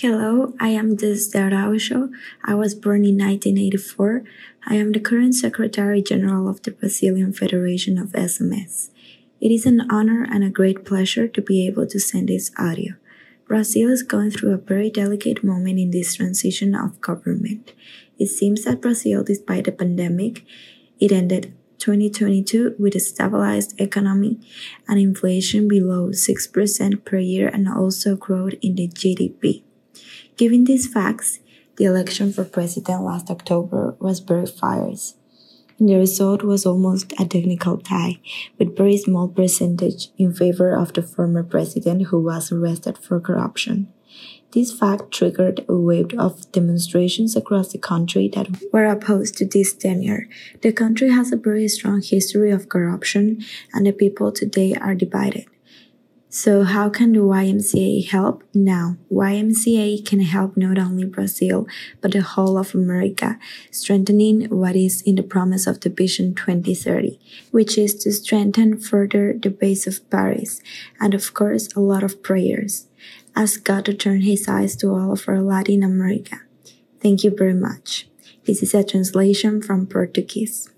Hello, I am Des Araujo. I was born in 1984. I am the current Secretary General of the Brazilian Federation of SMS. It is an honor and a great pleasure to be able to send this audio. Brazil is going through a very delicate moment in this transition of government. It seems that Brazil, despite the pandemic, it ended 2022 with a stabilized economy and inflation below 6% per year and also growth in the GDP. Given these facts, the election for president last October was very fierce. And the result was almost a technical tie, with very small percentage in favor of the former president who was arrested for corruption. This fact triggered a wave of demonstrations across the country that were opposed to this tenure. The country has a very strong history of corruption, and the people today are divided. So, how can the YMCA help? Now, YMCA can help not only Brazil, but the whole of America, strengthening what is in the promise of the Vision 2030, which is to strengthen further the base of Paris, and of course, a lot of prayers. Ask God to turn his eyes to all of our Latin America. Thank you very much. This is a translation from Portuguese.